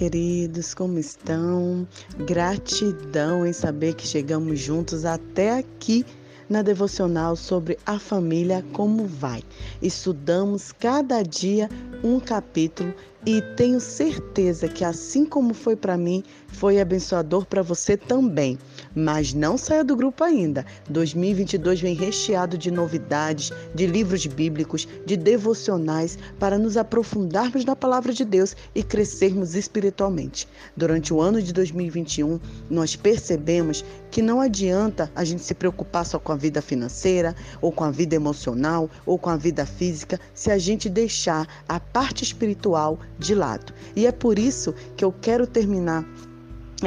queridos, como estão? Gratidão em saber que chegamos juntos até aqui na devocional sobre a família como vai. Estudamos cada dia um capítulo e tenho certeza que assim como foi para mim, foi abençoador para você também. Mas não saia do grupo ainda. 2022 vem recheado de novidades, de livros bíblicos, de devocionais para nos aprofundarmos na palavra de Deus e crescermos espiritualmente. Durante o ano de 2021, nós percebemos que não adianta a gente se preocupar só com a vida financeira, ou com a vida emocional, ou com a vida física, se a gente deixar a parte espiritual de lado. E é por isso que eu quero terminar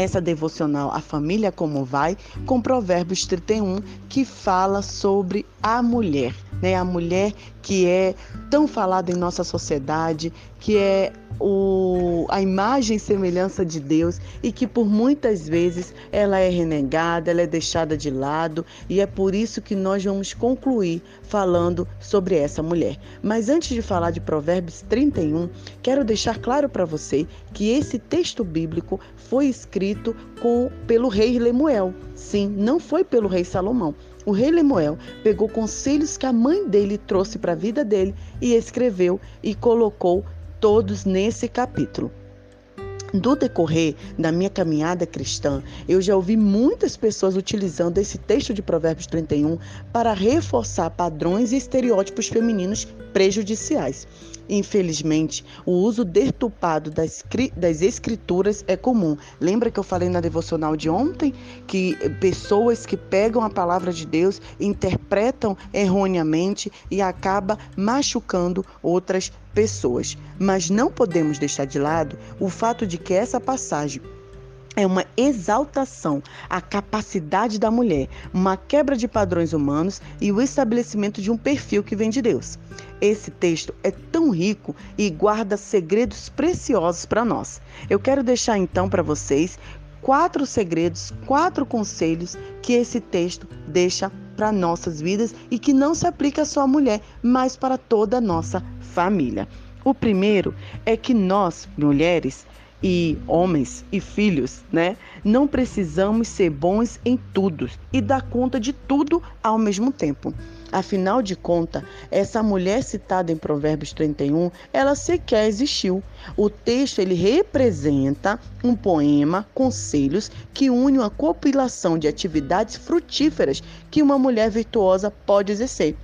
essa devocional A Família Como Vai, com Provérbios 31, que fala sobre a mulher, né? A mulher que é tão falada em nossa sociedade, que é o, a imagem e semelhança de Deus e que por muitas vezes ela é renegada, ela é deixada de lado e é por isso que nós vamos concluir falando sobre essa mulher. Mas antes de falar de Provérbios 31, quero deixar claro para você que esse texto bíblico foi escrito com, pelo rei Lemuel. Sim, não foi pelo rei Salomão. O rei Lemuel pegou conselhos que a mãe dele trouxe para a vida dele e escreveu e colocou todos nesse capítulo. Do decorrer da minha caminhada cristã, eu já ouvi muitas pessoas utilizando esse texto de Provérbios 31 para reforçar padrões e estereótipos femininos prejudiciais. Infelizmente, o uso deturpado das, das escrituras é comum. Lembra que eu falei na devocional de ontem que pessoas que pegam a palavra de Deus interpretam erroneamente e acaba machucando outras pessoas. Mas não podemos deixar de lado o fato de que essa passagem é uma exaltação à capacidade da mulher, uma quebra de padrões humanos e o estabelecimento de um perfil que vem de Deus. Esse texto é tão rico e guarda segredos preciosos para nós. Eu quero deixar então para vocês quatro segredos, quatro conselhos que esse texto deixa para nossas vidas e que não se aplica só à mulher, mas para toda a nossa família. O primeiro é que nós, mulheres, e homens e filhos, né? Não precisamos ser bons em tudo e dar conta de tudo ao mesmo tempo. Afinal de contas, essa mulher citada em Provérbios 31, ela sequer existiu. O texto ele representa um poema, conselhos, que une uma compilação de atividades frutíferas que uma mulher virtuosa pode exercer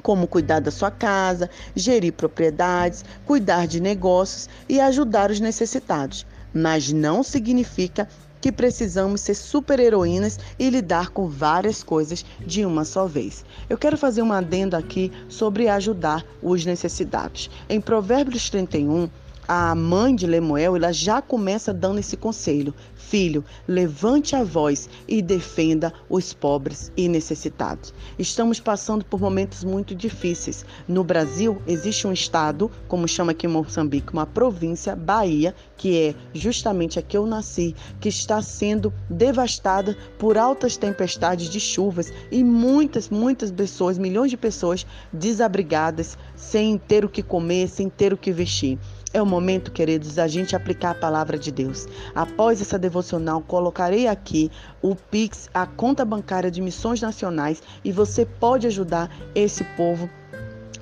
como cuidar da sua casa, gerir propriedades, cuidar de negócios e ajudar os necessitados. Mas não significa que precisamos ser super-heroínas e lidar com várias coisas de uma só vez. Eu quero fazer um adendo aqui sobre ajudar os necessitados. Em Provérbios 31, a mãe de Lemuel, ela já começa dando esse conselho: Filho, levante a voz e defenda os pobres e necessitados. Estamos passando por momentos muito difíceis. No Brasil, existe um estado, como chama aqui em Moçambique, uma província, Bahia, que é justamente a que eu nasci, que está sendo devastada por altas tempestades de chuvas e muitas, muitas pessoas, milhões de pessoas desabrigadas, sem ter o que comer, sem ter o que vestir. É o momento, queridos, da gente aplicar a palavra de Deus. Após essa devocional, colocarei aqui o Pix, a conta bancária de missões nacionais, e você pode ajudar esse povo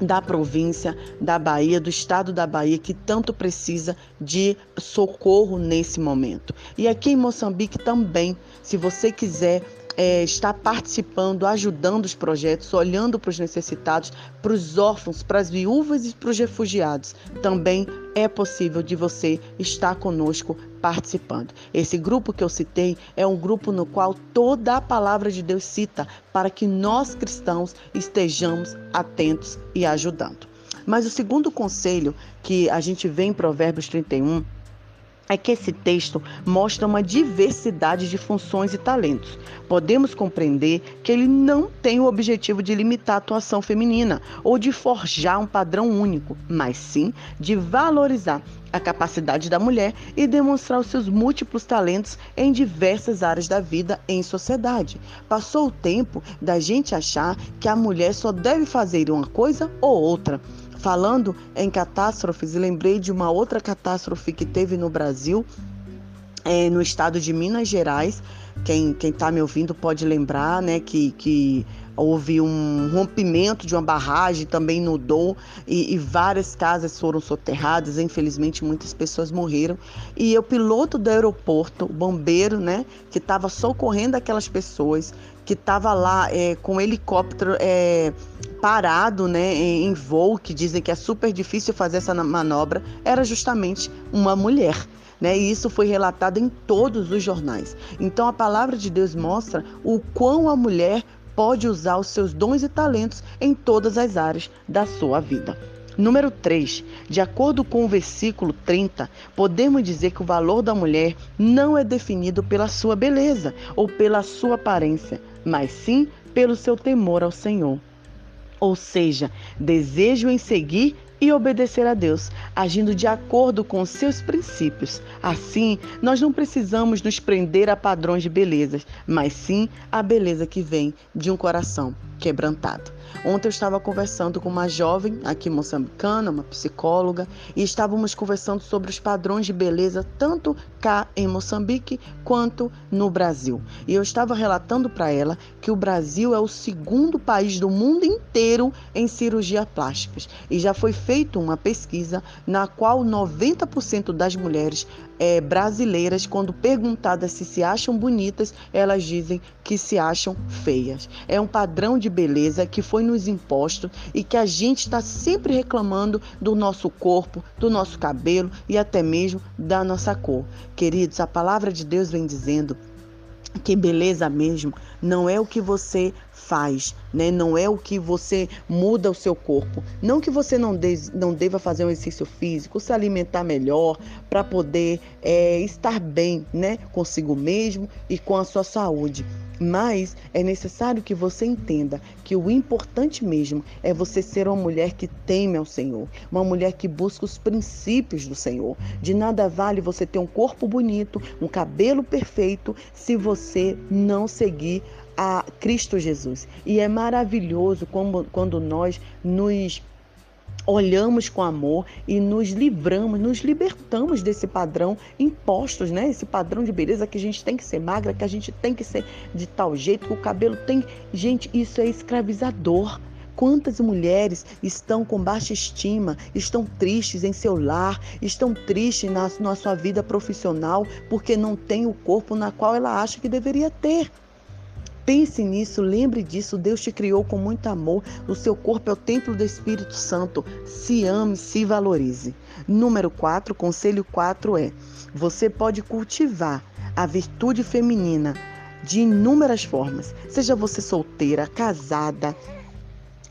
da província da Bahia, do estado da Bahia, que tanto precisa de socorro nesse momento. E aqui em Moçambique também, se você quiser é, está participando, ajudando os projetos, olhando para os necessitados, para os órfãos, para as viúvas e para os refugiados. Também é possível de você estar conosco participando. Esse grupo que eu citei é um grupo no qual toda a palavra de Deus cita para que nós cristãos estejamos atentos e ajudando. Mas o segundo conselho que a gente vê em Provérbios 31 é que esse texto mostra uma diversidade de funções e talentos. Podemos compreender que ele não tem o objetivo de limitar a atuação feminina ou de forjar um padrão único, mas sim de valorizar a capacidade da mulher e demonstrar os seus múltiplos talentos em diversas áreas da vida em sociedade. Passou o tempo da gente achar que a mulher só deve fazer uma coisa ou outra. Falando em catástrofes, lembrei de uma outra catástrofe que teve no Brasil, é, no estado de Minas Gerais. Quem está me ouvindo pode lembrar né, que, que houve um rompimento de uma barragem também Dom e, e, várias casas foram soterradas. Infelizmente, muitas pessoas morreram. E o piloto do aeroporto, o bombeiro, né, que estava socorrendo aquelas pessoas, que estava lá é, com helicóptero é, parado né, em, em voo, que dizem que é super difícil fazer essa manobra, era justamente uma mulher. Né? E isso foi relatado em todos os jornais. Então a palavra de Deus mostra o quão a mulher pode usar os seus dons e talentos em todas as áreas da sua vida. Número 3. De acordo com o versículo 30, podemos dizer que o valor da mulher não é definido pela sua beleza ou pela sua aparência, mas sim pelo seu temor ao Senhor. Ou seja, desejo em seguir e obedecer a Deus, agindo de acordo com seus princípios. Assim, nós não precisamos nos prender a padrões de beleza, mas sim a beleza que vem de um coração quebrantado. Ontem eu estava conversando com uma jovem aqui moçambicana, uma psicóloga, e estávamos conversando sobre os padrões de beleza tanto cá em Moçambique quanto no Brasil. E eu estava relatando para ela que o Brasil é o segundo país do mundo inteiro em cirurgia plásticas e já foi feita uma pesquisa na qual 90% das mulheres é, brasileiras, quando perguntadas se se acham bonitas, elas dizem que se acham feias. É um padrão de beleza que foi nos imposto e que a gente está sempre reclamando do nosso corpo, do nosso cabelo e até mesmo da nossa cor. Queridos, a palavra de Deus vem dizendo que beleza mesmo não é o que você faz, né? Não é o que você muda o seu corpo. Não que você não, de, não deva fazer um exercício físico, se alimentar melhor para poder é, estar bem, né? Consigo mesmo e com a sua saúde. Mas é necessário que você entenda que o importante mesmo é você ser uma mulher que teme ao Senhor, uma mulher que busca os princípios do Senhor. De nada vale você ter um corpo bonito, um cabelo perfeito, se você não seguir a Cristo Jesus. E é maravilhoso como, quando nós nos olhamos com amor e nos livramos, nos libertamos desse padrão impostos, né? Esse padrão de beleza que a gente tem que ser magra, que a gente tem que ser de tal jeito, que o cabelo tem. Gente, isso é escravizador. Quantas mulheres estão com baixa estima, estão tristes em seu lar, estão tristes na, na sua vida profissional porque não tem o corpo na qual ela acha que deveria ter. Pense nisso, lembre disso. Deus te criou com muito amor. O seu corpo é o templo do Espírito Santo. Se ame, se valorize. Número 4, conselho 4 é: você pode cultivar a virtude feminina de inúmeras formas. Seja você solteira, casada,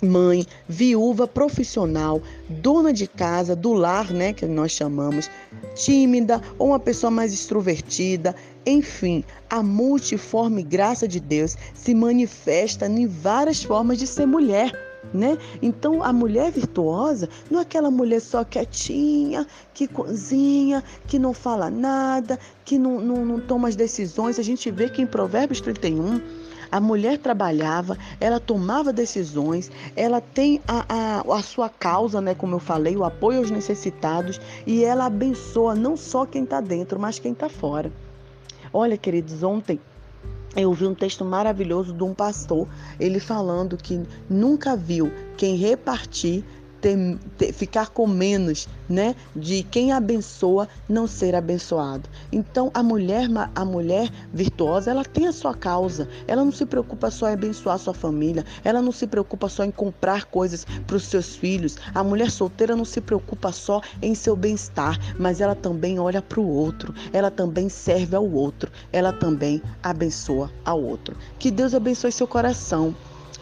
mãe, viúva, profissional, dona de casa, do lar, né, que nós chamamos, tímida ou uma pessoa mais extrovertida, enfim, a multiforme graça de Deus se manifesta em várias formas de ser mulher. Né? Então a mulher virtuosa não é aquela mulher só quietinha, que cozinha, que não fala nada, que não, não, não toma as decisões. A gente vê que em Provérbios 31 a mulher trabalhava, ela tomava decisões, ela tem a, a, a sua causa, né, como eu falei, o apoio aos necessitados e ela abençoa não só quem está dentro, mas quem está fora. Olha, queridos, ontem eu vi um texto maravilhoso de um pastor, ele falando que nunca viu quem repartir ter, ter, ficar com menos, né? De quem abençoa não ser abençoado. Então a mulher, a mulher virtuosa, ela tem a sua causa. Ela não se preocupa só em abençoar a sua família. Ela não se preocupa só em comprar coisas para os seus filhos. A mulher solteira não se preocupa só em seu bem-estar, mas ela também olha para o outro. Ela também serve ao outro. Ela também abençoa ao outro. Que Deus abençoe seu coração.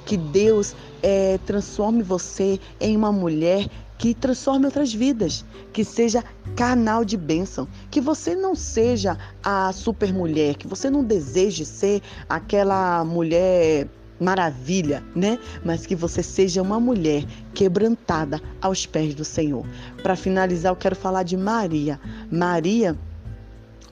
Que Deus é, transforme você em uma mulher que transforme outras vidas, que seja canal de bênção, que você não seja a super mulher, que você não deseje ser aquela mulher maravilha, né? Mas que você seja uma mulher quebrantada aos pés do Senhor. Para finalizar, eu quero falar de Maria. Maria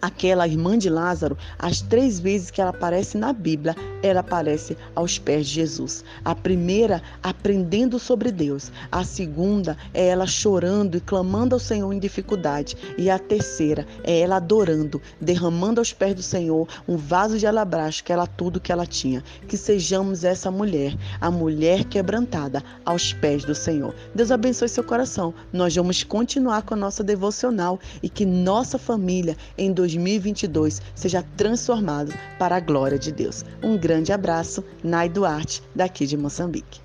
aquela irmã de Lázaro, as três vezes que ela aparece na Bíblia, ela aparece aos pés de Jesus. A primeira, aprendendo sobre Deus. A segunda é ela chorando e clamando ao Senhor em dificuldade. E a terceira é ela adorando, derramando aos pés do Senhor um vaso de alabastro, que era tudo que ela tinha. Que sejamos essa mulher, a mulher quebrantada aos pés do Senhor. Deus abençoe seu coração. Nós vamos continuar com a nossa devocional e que nossa família em 2022 seja transformada para a glória de Deus. Um grande abraço, Nai Duarte, daqui de Moçambique.